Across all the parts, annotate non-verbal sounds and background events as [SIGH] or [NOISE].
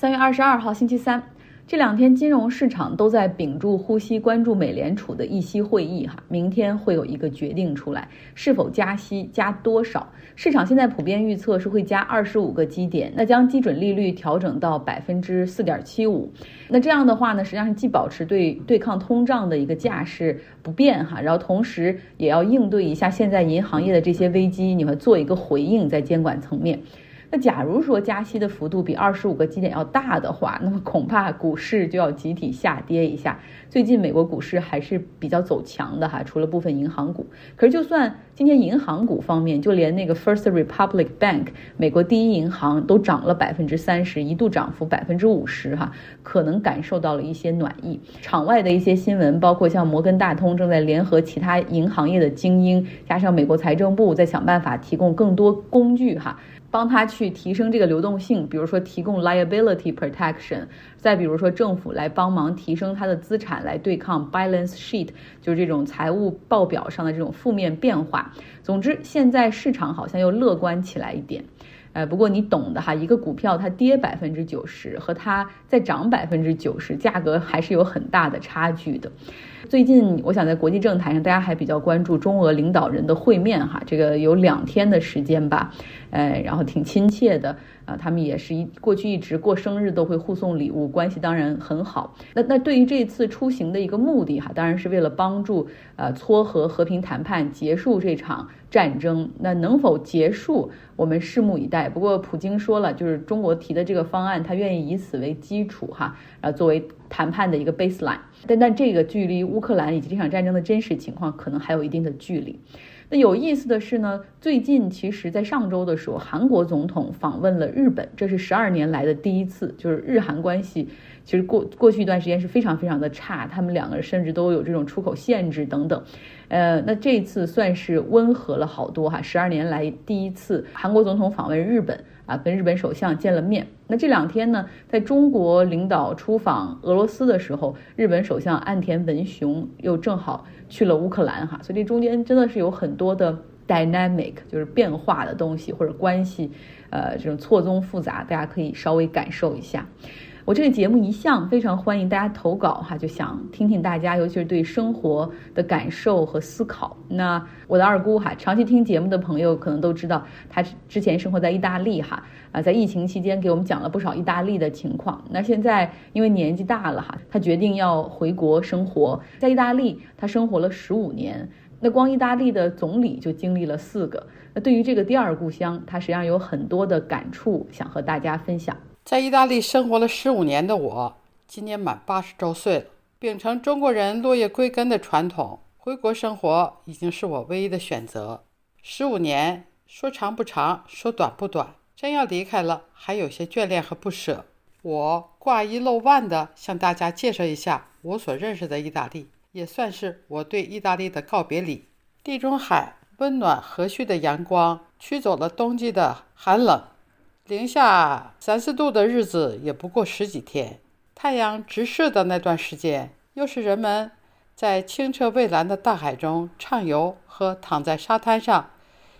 三月二十二号星期三，这两天金融市场都在屏住呼吸关注美联储的议息会议哈，明天会有一个决定出来，是否加息，加多少？市场现在普遍预测是会加二十五个基点，那将基准利率调整到百分之四点七五。那这样的话呢，实际上是既保持对对抗通胀的一个架势不变哈，然后同时也要应对一下现在银行业的这些危机，你会做一个回应在监管层面。那假如说加息的幅度比二十五个基点要大的话，[LAUGHS] 那么恐怕股市就要集体下跌一下。最近美国股市还是比较走强的哈，除了部分银行股。可是就算今天银行股方面，就连那个 First Republic Bank 美国第一银行都涨了百分之三十，一度涨幅百分之五十哈，可能感受到了一些暖意。场外的一些新闻，包括像摩根大通正在联合其他银行业的精英，加上美国财政部在想办法提供更多工具哈。帮他去提升这个流动性，比如说提供 liability protection，再比如说政府来帮忙提升他的资产来对抗 balance sheet，就是这种财务报表上的这种负面变化。总之，现在市场好像又乐观起来一点。呃，不过你懂的哈，一个股票它跌百分之九十和它再涨百分之九十，价格还是有很大的差距的。最近，我想在国际政坛上，大家还比较关注中俄领导人的会面哈，这个有两天的时间吧，呃，然后挺亲切的啊，他们也是一过去一直过生日都会互送礼物，关系当然很好。那那对于这次出行的一个目的哈，当然是为了帮助呃撮合和平谈判，结束这场战争。那能否结束，我们拭目以待。不过普京说了，就是中国提的这个方案，他愿意以此为基础哈，呃，作为谈判的一个 baseline。但但这个距离乌克兰以及这场战争的真实情况可能还有一定的距离。那有意思的是呢，最近其实，在上周的时候，韩国总统访问了日本，这是十二年来的第一次，就是日韩关系其实过过去一段时间是非常非常的差，他们两个甚至都有这种出口限制等等。呃，那这次算是温和了好多哈，十二年来第一次韩国总统访问日本。啊，跟日本首相见了面。那这两天呢，在中国领导出访俄罗斯的时候，日本首相岸田文雄又正好去了乌克兰哈，所以这中间真的是有很多的 dynamic，就是变化的东西或者关系，呃，这种错综复杂，大家可以稍微感受一下。我这个节目一向非常欢迎大家投稿哈，就想听听大家，尤其是对生活的感受和思考。那我的二姑哈，长期听节目的朋友可能都知道，她之前生活在意大利哈，啊，在疫情期间给我们讲了不少意大利的情况。那现在因为年纪大了哈，她决定要回国生活，在意大利她生活了十五年，那光意大利的总理就经历了四个。那对于这个第二故乡，她实际上有很多的感触想和大家分享。在意大利生活了十五年的我，今年满八十周岁了。秉承中国人落叶归根的传统，回国生活已经是我唯一的选择。十五年说长不长，说短不短。真要离开了，还有些眷恋和不舍。我挂一漏万地向大家介绍一下我所认识的意大利，也算是我对意大利的告别礼。地中海温暖和煦的阳光驱走了冬季的寒冷。零下三四度的日子也不过十几天，太阳直射的那段时间，又是人们在清澈蔚蓝的大海中畅游和躺在沙滩上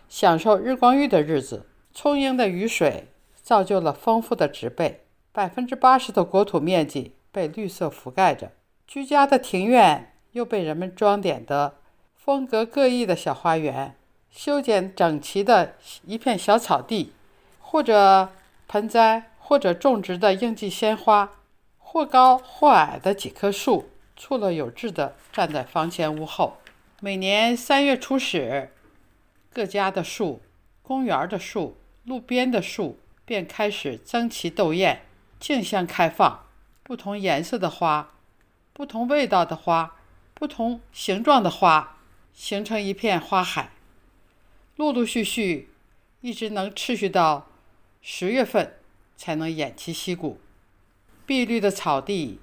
享受日光浴的日子。充盈的雨水造就了丰富的植被，百分之八十的国土面积被绿色覆盖着。居家的庭院又被人们装点的风格各异的小花园，修剪整齐的一片小草地。或者盆栽，或者种植的应季鲜花，或高或矮的几棵树，错落有致地站在房前屋后。每年三月初始，各家的树、公园的树、路边的树便开始争奇斗艳，竞相开放。不同颜色的花，不同味道的花，不同形状的花，形成一片花海，陆陆续续，一直能持续到。十月份才能偃旗息鼓，碧绿的草地，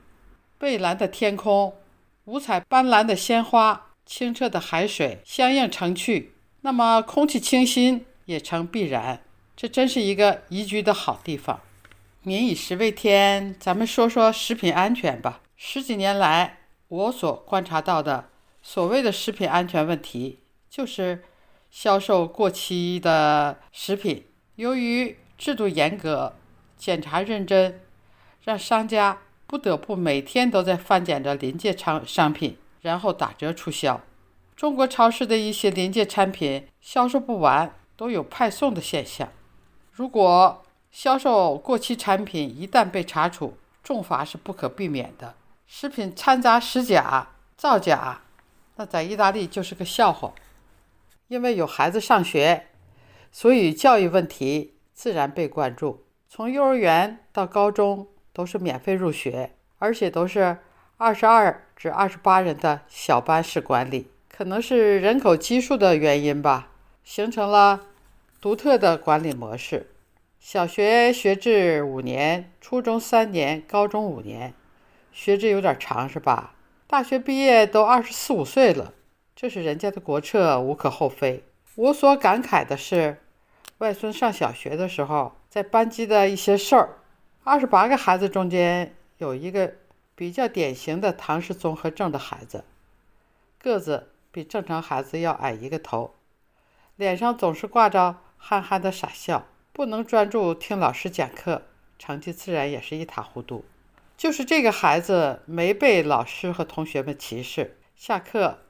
蔚蓝的天空，五彩斑斓的鲜花，清澈的海水相映成趣，那么空气清新也成必然。这真是一个宜居的好地方。民以食为天，咱们说说食品安全吧。十几年来，我所观察到的所谓的食品安全问题，就是销售过期的食品，由于制度严格，检查认真，让商家不得不每天都在翻检着临界商商品，然后打折促销。中国超市的一些临界产品销售不完，都有派送的现象。如果销售过期产品一旦被查处，重罚是不可避免的。食品掺杂实假、造假，那在意大利就是个笑话。因为有孩子上学，所以教育问题自然被关注。从幼儿园到高中都是免费入学，而且都是二十二至二十八人的小班式管理。可能是人口基数的原因吧，形成了独特的管理模式。小学学制五年，初中三年，高中五年。学制有点长是吧？大学毕业都二十四五岁了，这是人家的国策，无可厚非。我所感慨的是，外孙上小学的时候，在班级的一些事儿，二十八个孩子中间有一个比较典型的唐氏综合症的孩子，个子比正常孩子要矮一个头，脸上总是挂着憨憨的傻笑，不能专注听老师讲课，成绩自然也是一塌糊涂。就是这个孩子没被老师和同学们歧视。下课，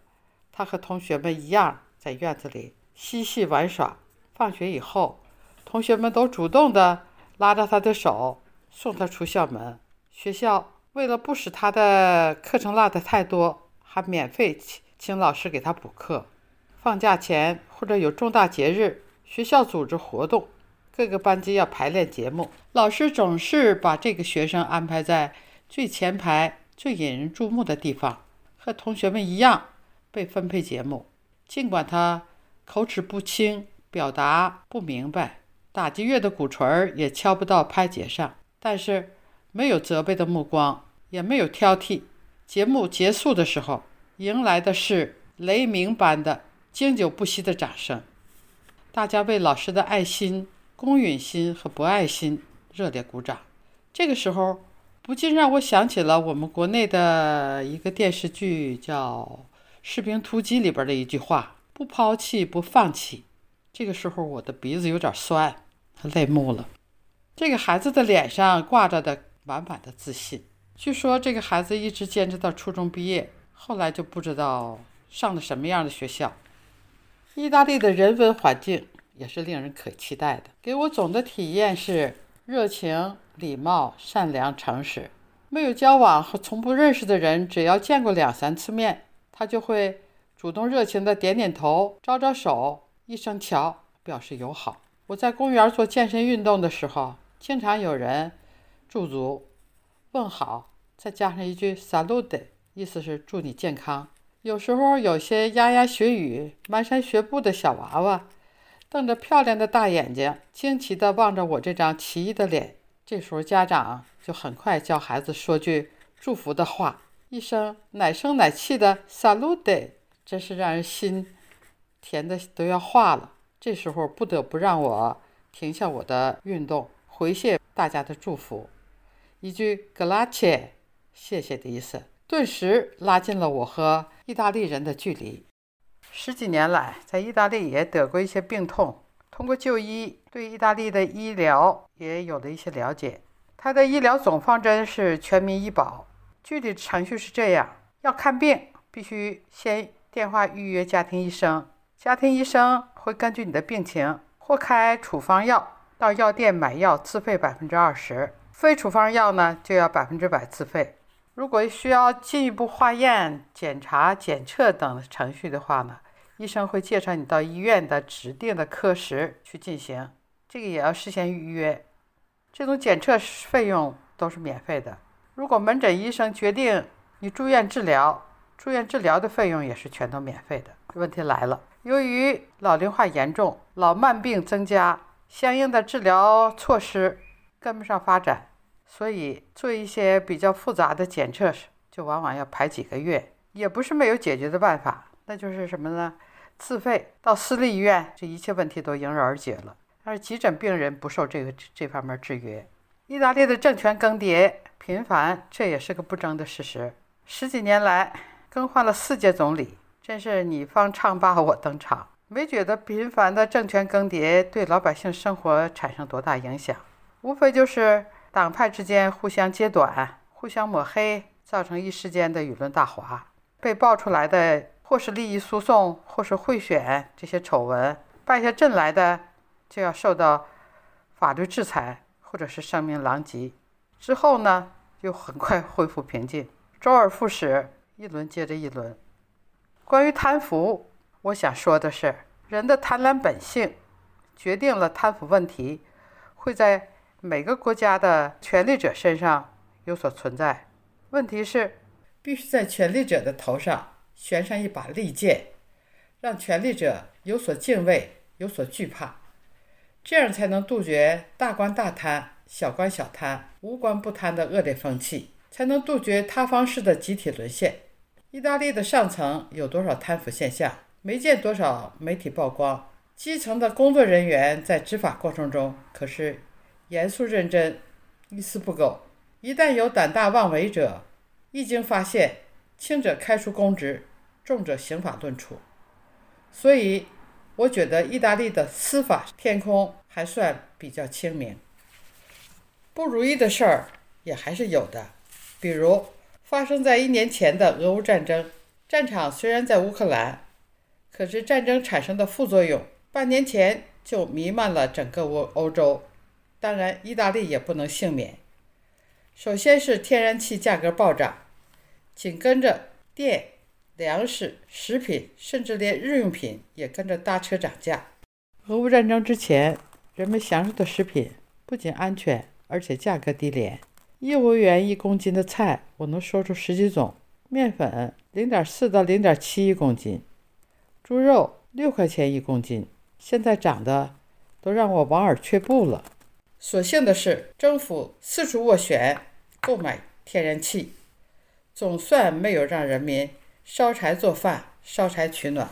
他和同学们一样在院子里嬉戏玩耍。放学以后，同学们都主动的拉着他的手送他出校门。学校为了不使他的课程落得太多，还免费请请老师给他补课。放假前或者有重大节日，学校组织活动。各个班级要排练节目，老师总是把这个学生安排在最前排、最引人注目的地方，和同学们一样被分配节目。尽管他口齿不清，表达不明白，打击乐的鼓槌儿也敲不到拍节上，但是没有责备的目光，也没有挑剔。节目结束的时候，迎来的是雷鸣般的经久不息的掌声，大家为老师的爱心。公允心和博爱心热烈鼓掌，这个时候不禁让我想起了我们国内的一个电视剧，叫《士兵突击》里边的一句话：“不抛弃，不放弃。”这个时候我的鼻子有点酸，泪目了。这个孩子的脸上挂着的满满的自信。据说这个孩子一直坚持到初中毕业，后来就不知道上的什么样的学校。意大利的人文环境。也是令人可期待的。给我总的体验是热情、礼貌、善良、诚实。没有交往和从不认识的人，只要见过两三次面，他就会主动热情地点点头、招招手、一声“瞧”，表示友好。我在公园做健身运动的时候，经常有人驻足问好，再加上一句 “salute”，意思是祝你健康。有时候有些牙牙学语、蹒跚学步的小娃娃。瞪着漂亮的大眼睛，惊奇地望着我这张奇异的脸。这时候，家长就很快教孩子说句祝福的话，一声奶声奶气的 “salute”，真是让人心甜的都要化了。这时候，不得不让我停下我的运动，回谢大家的祝福。一句 “grazie”，谢谢的意思，顿时拉近了我和意大利人的距离。十几年来，在意大利也得过一些病痛，通过就医，对意大利的医疗也有了一些了解。他的医疗总方针是全民医保，具体程序是这样：要看病，必须先电话预约家庭医生，家庭医生会根据你的病情或开处方药，到药店买药自费百分之二十，非处方药呢就要百分之百自费。如果需要进一步化验、检查、检测等程序的话呢，医生会介绍你到医院的指定的科室去进行，这个也要事先预约。这种检测费用都是免费的。如果门诊医生决定你住院治疗，住院治疗的费用也是全都免费的。问题来了，由于老龄化严重，老慢病增加，相应的治疗措施跟不上发展。所以做一些比较复杂的检测，就往往要排几个月，也不是没有解决的办法，那就是什么呢？自费到私立医院，这一切问题都迎刃而解了。但是急诊病人不受这个这方面制约。意大利的政权更迭频繁，这也是个不争的事实。十几年来更换了四届总理，真是你方唱罢我登场。没觉得频繁的政权更迭对老百姓生活产生多大影响，无非就是。党派之间互相揭短、互相抹黑，造成一时间的舆论大哗。被爆出来的或是利益输送，或是贿选这些丑闻，败下阵来的就要受到法律制裁，或者是声名狼藉。之后呢，又很快恢复平静，周而复始，一轮接着一轮。关于贪腐，我想说的是，人的贪婪本性决定了贪腐问题会在每个国家的权力者身上有所存在。问题是，必须在权力者的头上悬上一把利剑，让权力者有所敬畏、有所惧怕，这样才能杜绝大官大贪、小官小贪、无官不贪的恶劣风气，才能杜绝塌方式的集体沦陷。意大利的上层有多少贪腐现象？没见多少媒体曝光。基层的工作人员在执法过程中可是严肃认真，一丝不苟。一旦有胆大妄为者，一经发现，轻者开除公职，重者刑法论处。所以，我觉得意大利的司法天空还算比较清明。不如意的事儿也还是有的，比如。发生在一年前的俄乌战争，战场虽然在乌克兰，可是战争产生的副作用，半年前就弥漫了整个欧欧洲，当然意大利也不能幸免。首先是天然气价格暴涨，紧跟着电、粮食、食品，甚至连日用品也跟着搭车涨价。俄乌战争之前，人们享受的食品不仅安全，而且价格低廉。一欧元一公斤的菜，我能说出十几种。面粉零点四到零点七一公斤，猪肉六块钱一公斤，现在涨的都让我望而却步了。所幸的是，政府四处斡旋购买天然气，总算没有让人民烧柴做饭、烧柴取暖。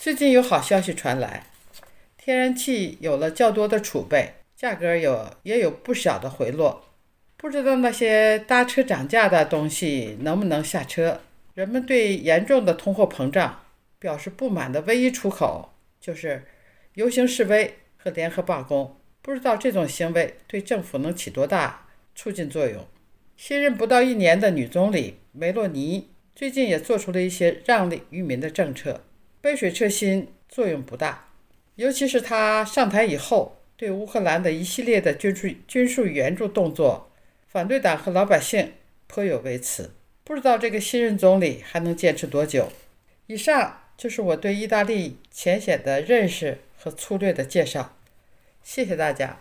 最近有好消息传来，天然气有了较多的储备。价格有也有不小的回落，不知道那些搭车涨价的东西能不能下车？人们对严重的通货膨胀表示不满的唯一出口就是游行示威和联合罢工。不知道这种行为对政府能起多大促进作用？新任不到一年的女总理梅洛尼最近也做出了一些让利于民的政策，杯水车薪，作用不大。尤其是她上台以后。对乌克兰的一系列的军事军事援助动作，反对党和老百姓颇有微词。不知道这个新任总理还能坚持多久。以上就是我对意大利浅显的认识和粗略的介绍。谢谢大家。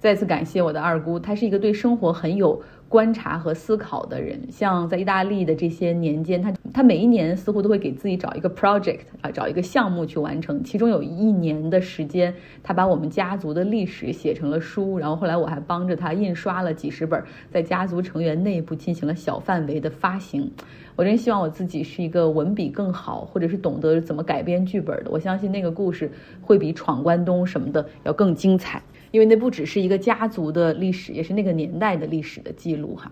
再次感谢我的二姑，她是一个对生活很有。观察和思考的人，像在意大利的这些年间，他他每一年似乎都会给自己找一个 project 啊，找一个项目去完成。其中有一年的时间，他把我们家族的历史写成了书，然后后来我还帮着他印刷了几十本，在家族成员内部进行了小范围的发行。我真希望我自己是一个文笔更好，或者是懂得怎么改编剧本的。我相信那个故事会比闯关东什么的要更精彩。因为那不只是一个家族的历史，也是那个年代的历史的记录哈。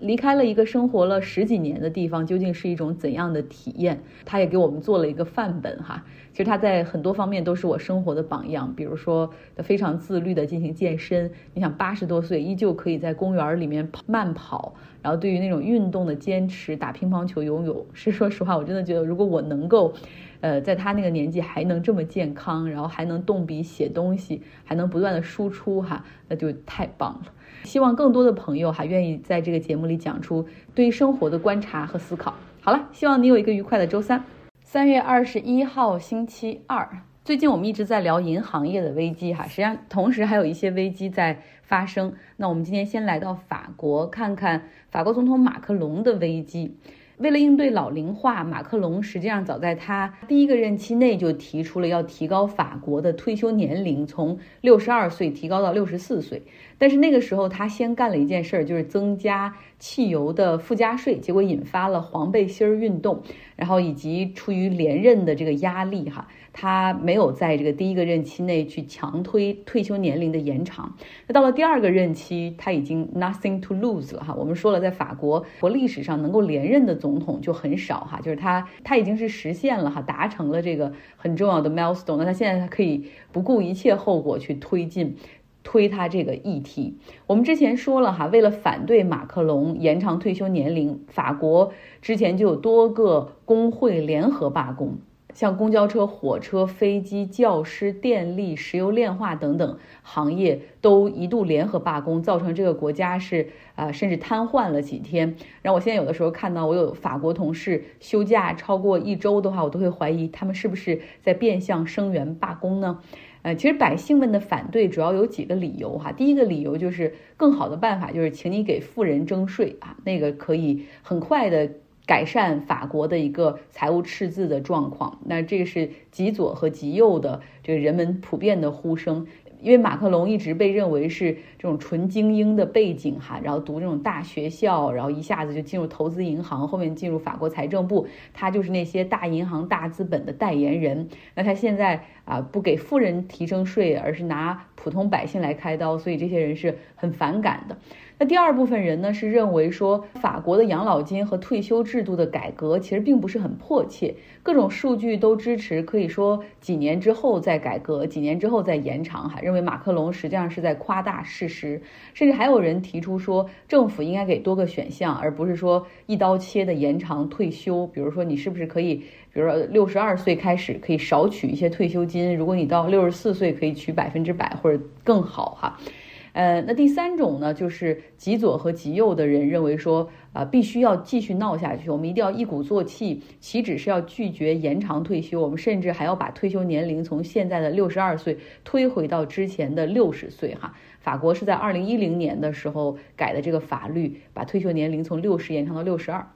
离开了一个生活了十几年的地方，究竟是一种怎样的体验？他也给我们做了一个范本哈。其实他在很多方面都是我生活的榜样，比如说他非常自律的进行健身。你想八十多岁依旧可以在公园里面慢跑，然后对于那种运动的坚持，打乒乓球、游泳，是 [LAUGHS] 说实话，我真的觉得如果我能够。呃，在他那个年纪还能这么健康，然后还能动笔写东西，还能不断的输出哈，那就太棒了。希望更多的朋友还愿意在这个节目里讲出对生活的观察和思考。好了，希望你有一个愉快的周三。三月二十一号星期二，最近我们一直在聊银行业的危机哈，实际上同时还有一些危机在发生。那我们今天先来到法国，看看法国总统马克龙的危机。为了应对老龄化，马克龙实际上早在他第一个任期内就提出了要提高法国的退休年龄，从六十二岁提高到六十四岁。但是那个时候他先干了一件事儿，就是增加汽油的附加税，结果引发了黄背心儿运动，然后以及出于连任的这个压力，哈。他没有在这个第一个任期内去强推退休年龄的延长，那到了第二个任期，他已经 nothing to lose 了哈。我们说了，在法国国历史上能够连任的总统就很少哈，就是他他已经是实现了哈，达成了这个很重要的 milestone，那他现在他可以不顾一切后果去推进。推他这个议题。我们之前说了哈，为了反对马克龙延长退休年龄，法国之前就有多个工会联合罢工。像公交车、火车、飞机、教师、电力、石油炼化等等行业都一度联合罢工，造成这个国家是啊，甚至瘫痪了几天。然后我现在有的时候看到我有法国同事休假超过一周的话，我都会怀疑他们是不是在变相声援罢工呢？呃，其实百姓们的反对主要有几个理由哈。第一个理由就是更好的办法就是请你给富人征税啊，那个可以很快的。改善法国的一个财务赤字的状况，那这个是极左和极右的这个人们普遍的呼声。因为马克龙一直被认为是这种纯精英的背景哈，然后读这种大学校，然后一下子就进入投资银行，后面进入法国财政部，他就是那些大银行、大资本的代言人。那他现在啊，不给富人提升税，而是拿普通百姓来开刀，所以这些人是很反感的。那第二部分人呢，是认为说法国的养老金和退休制度的改革其实并不是很迫切，各种数据都支持，可以说几年之后再改革，几年之后再延长哈。认为马克龙实际上是在夸大事实，甚至还有人提出说，政府应该给多个选项，而不是说一刀切的延长退休。比如说，你是不是可以，比如说六十二岁开始可以少取一些退休金，如果你到六十四岁可以取百分之百或者更好哈。呃，那第三种呢，就是极左和极右的人认为说，啊，必须要继续闹下去，我们一定要一鼓作气，岂止是要拒绝延长退休，我们甚至还要把退休年龄从现在的六十二岁推回到之前的六十岁。哈，法国是在二零一零年的时候改的这个法律，把退休年龄从六十延长到六十二。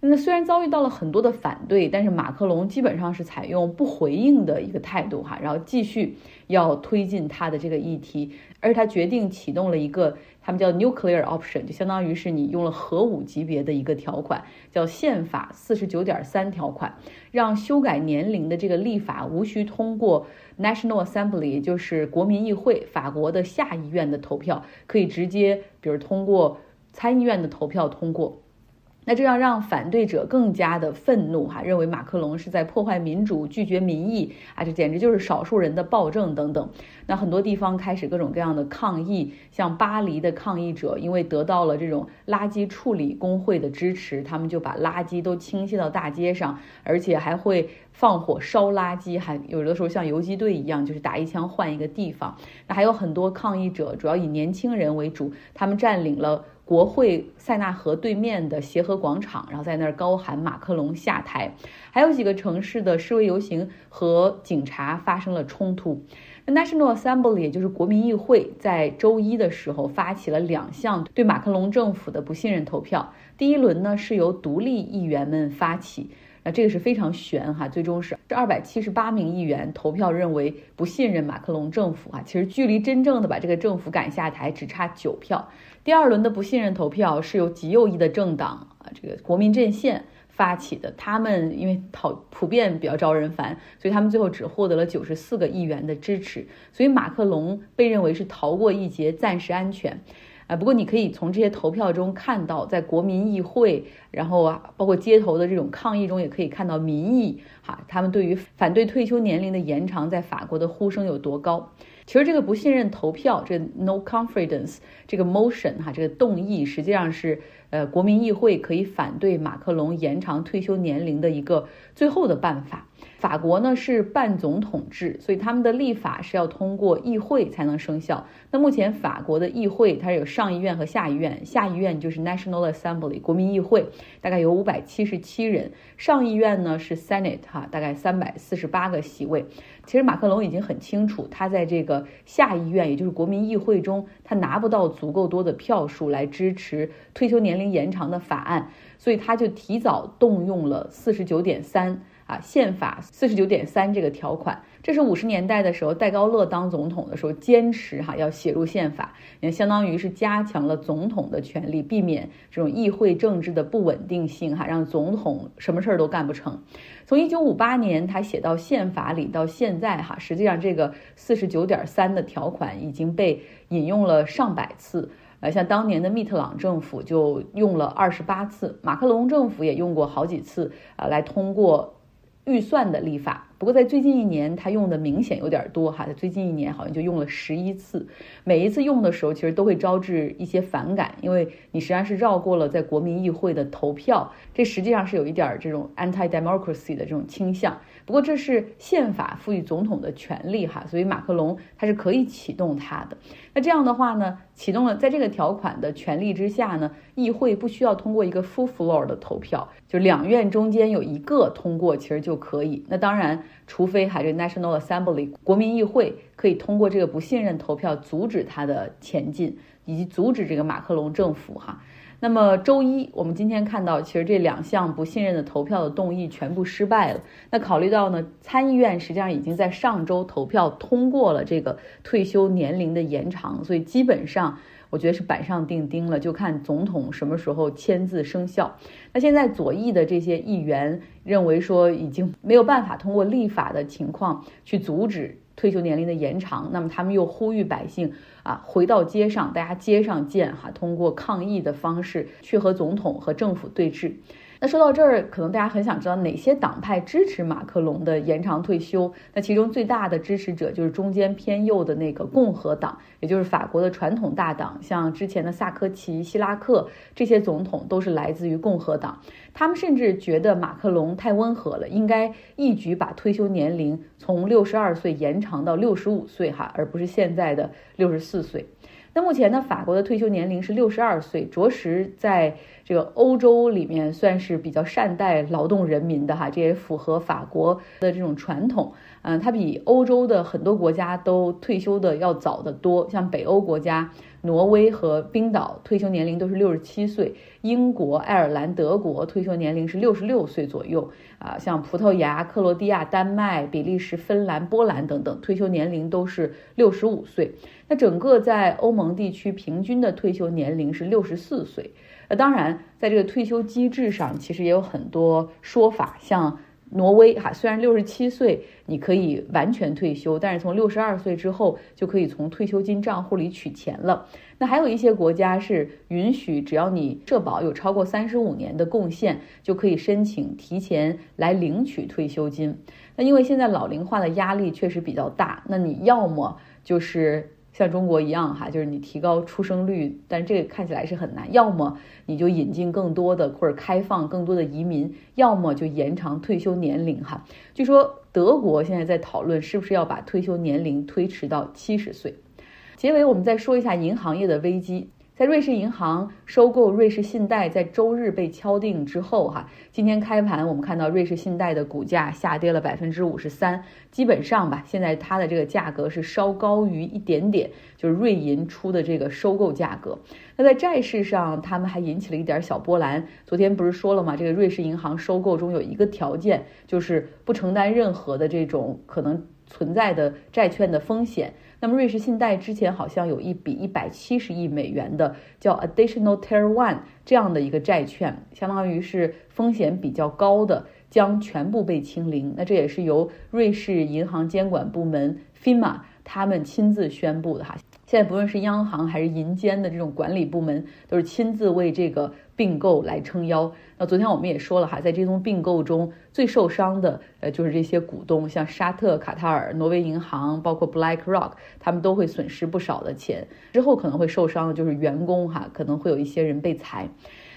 那虽然遭遇到了很多的反对，但是马克龙基本上是采用不回应的一个态度哈，然后继续要推进他的这个议题，而他决定启动了一个他们叫 nuclear option，就相当于是你用了核武级别的一个条款，叫宪法四十九点三条款，让修改年龄的这个立法无需通过 National Assembly，就是国民议会，法国的下议院的投票，可以直接比如通过参议院的投票通过。那这样让反对者更加的愤怒哈，认为马克龙是在破坏民主、拒绝民意啊，这简直就是少数人的暴政等等。那很多地方开始各种各样的抗议，像巴黎的抗议者，因为得到了这种垃圾处理工会的支持，他们就把垃圾都倾泻到大街上，而且还会放火烧垃圾，还有的时候像游击队一样，就是打一枪换一个地方。那还有很多抗议者，主要以年轻人为主，他们占领了。国会塞纳河对面的协和广场，然后在那儿高喊马克龙下台。还有几个城市的示威游行和警察发生了冲突。那 National Assembly 也就是国民议会，在周一的时候发起了两项对马克龙政府的不信任投票。第一轮呢是由独立议员们发起，那这个是非常悬哈，最终是这二百七十八名议员投票认为不信任马克龙政府啊。其实距离真正的把这个政府赶下台只差九票。第二轮的不信任投票是由极右翼的政党啊，这个国民阵线发起的。他们因为讨普遍比较招人烦，所以他们最后只获得了九十四个议员的支持。所以马克龙被认为是逃过一劫，暂时安全。啊，不过你可以从这些投票中看到，在国民议会，然后啊，包括街头的这种抗议中，也可以看到民意哈，他们对于反对退休年龄的延长，在法国的呼声有多高。其实这个不信任投票，这 no confidence 这个 motion 哈，这个动议实际上是呃国民议会可以反对马克龙延长退休年龄的一个最后的办法。法国呢是半总统制，所以他们的立法是要通过议会才能生效。那目前法国的议会它有上议院和下议院，下议院就是 National Assembly 国民议会，大概有五百七十七人；上议院呢是 Senate 哈，大概三百四十八个席位。其实马克龙已经很清楚，他在这个下议院，也就是国民议会中，他拿不到足够多的票数来支持退休年龄延长的法案，所以他就提早动用了四十九点三。啊，宪法四十九点三这个条款，这是五十年代的时候戴高乐当总统的时候坚持哈要写入宪法，也相当于是加强了总统的权利，避免这种议会政治的不稳定性哈，让总统什么事儿都干不成。从一九五八年他写到宪法里到现在哈，实际上这个四十九点三的条款已经被引用了上百次，呃，像当年的密特朗政府就用了二十八次，马克龙政府也用过好几次啊来通过。预算的立法，不过在最近一年，他用的明显有点多哈。在最近一年好像就用了十一次，每一次用的时候，其实都会招致一些反感，因为你实际上是绕过了在国民议会的投票，这实际上是有一点这种 anti-democracy 的这种倾向。不过这是宪法赋予总统的权利哈，所以马克龙他是可以启动它的。那这样的话呢，启动了在这个条款的权利之下呢，议会不需要通过一个 full floor 的投票，就两院中间有一个通过其实就可以。那当然，除非还是 National Assembly 国民议会可以通过这个不信任投票阻止他的前进，以及阻止这个马克龙政府哈。那么周一，我们今天看到，其实这两项不信任的投票的动议全部失败了。那考虑到呢，参议院实际上已经在上周投票通过了这个退休年龄的延长，所以基本上我觉得是板上钉钉了，就看总统什么时候签字生效。那现在左翼的这些议员认为说，已经没有办法通过立法的情况去阻止。退休年龄的延长，那么他们又呼吁百姓啊回到街上，大家街上见哈，通过抗议的方式去和总统和政府对峙。那说到这儿，可能大家很想知道哪些党派支持马克龙的延长退休？那其中最大的支持者就是中间偏右的那个共和党，也就是法国的传统大党，像之前的萨科齐、希拉克这些总统都是来自于共和党。他们甚至觉得马克龙太温和了，应该一举把退休年龄从六十二岁延长到六十五岁哈，而不是现在的六十四岁。那目前呢，法国的退休年龄是六十二岁，着实在这个欧洲里面算是比较善待劳动人民的哈，这也符合法国的这种传统。嗯，它比欧洲的很多国家都退休的要早得多，像北欧国家。挪威和冰岛退休年龄都是六十七岁，英国、爱尔兰、德国退休年龄是六十六岁左右啊。像葡萄牙、克罗地亚、丹麦、比利时、芬兰、波兰等等，退休年龄都是六十五岁。那整个在欧盟地区平均的退休年龄是六十四岁。那当然，在这个退休机制上，其实也有很多说法，像。挪威哈，虽然六十七岁你可以完全退休，但是从六十二岁之后就可以从退休金账户里取钱了。那还有一些国家是允许，只要你社保有超过三十五年的贡献，就可以申请提前来领取退休金。那因为现在老龄化的压力确实比较大，那你要么就是。像中国一样哈，就是你提高出生率，但这个看起来是很难。要么你就引进更多的或者开放更多的移民，要么就延长退休年龄哈。据说德国现在在讨论是不是要把退休年龄推迟到七十岁。结尾我们再说一下银行业的危机。在瑞士银行收购瑞士信贷在周日被敲定之后，哈，今天开盘我们看到瑞士信贷的股价下跌了百分之五十三，基本上吧，现在它的这个价格是稍高于一点点，就是瑞银出的这个收购价格。那在债市上，他们还引起了一点小波澜。昨天不是说了吗？这个瑞士银行收购中有一个条件，就是不承担任何的这种可能存在的债券的风险。那么瑞士信贷之前好像有一笔一百七十亿美元的叫 Additional Tier One 这样的一个债券，相当于是风险比较高的，将全部被清零。那这也是由瑞士银行监管部门 FINMA 他们亲自宣布的哈。现在不论是央行还是银监的这种管理部门，都是亲自为这个并购来撑腰。那昨天我们也说了哈，在这宗并购中最受伤的，呃，就是这些股东，像沙特、卡塔尔、挪威银行，包括 BlackRock，他们都会损失不少的钱。之后可能会受伤的就是员工哈，可能会有一些人被裁。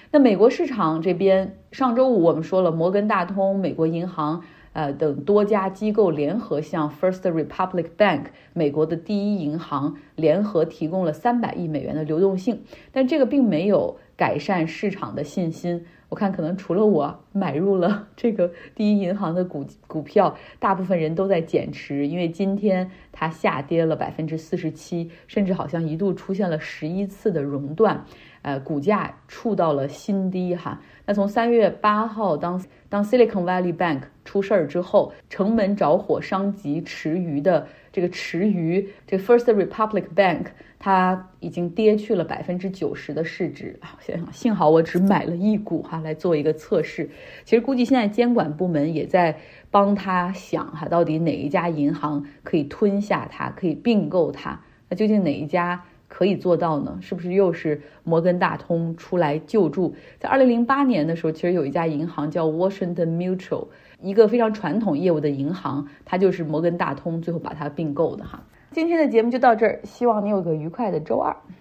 那美国市场这边，上周五我们说了，摩根大通、美国银行。呃，等多家机构联合向 First Republic Bank 美国的第一银行联合提供了三百亿美元的流动性，但这个并没有改善市场的信心。我看可能除了我买入了这个第一银行的股股票，大部分人都在减持，因为今天它下跌了百分之四十七，甚至好像一度出现了十一次的熔断。呃，股价触到了新低哈。那从三月八号，当当 Silicon Valley Bank 出事儿之后，城门着火，伤及池鱼的这个池鱼，这 First Republic Bank 它已经跌去了百分之九十的市值啊。我想想，幸好我只买了一股哈，来做一个测试。其实估计现在监管部门也在帮他想哈，到底哪一家银行可以吞下它，可以并购它？那究竟哪一家？可以做到呢？是不是又是摩根大通出来救助？在二零零八年的时候，其实有一家银行叫 Washington Mutual，一个非常传统业务的银行，它就是摩根大通最后把它并购的哈。今天的节目就到这儿，希望你有个愉快的周二。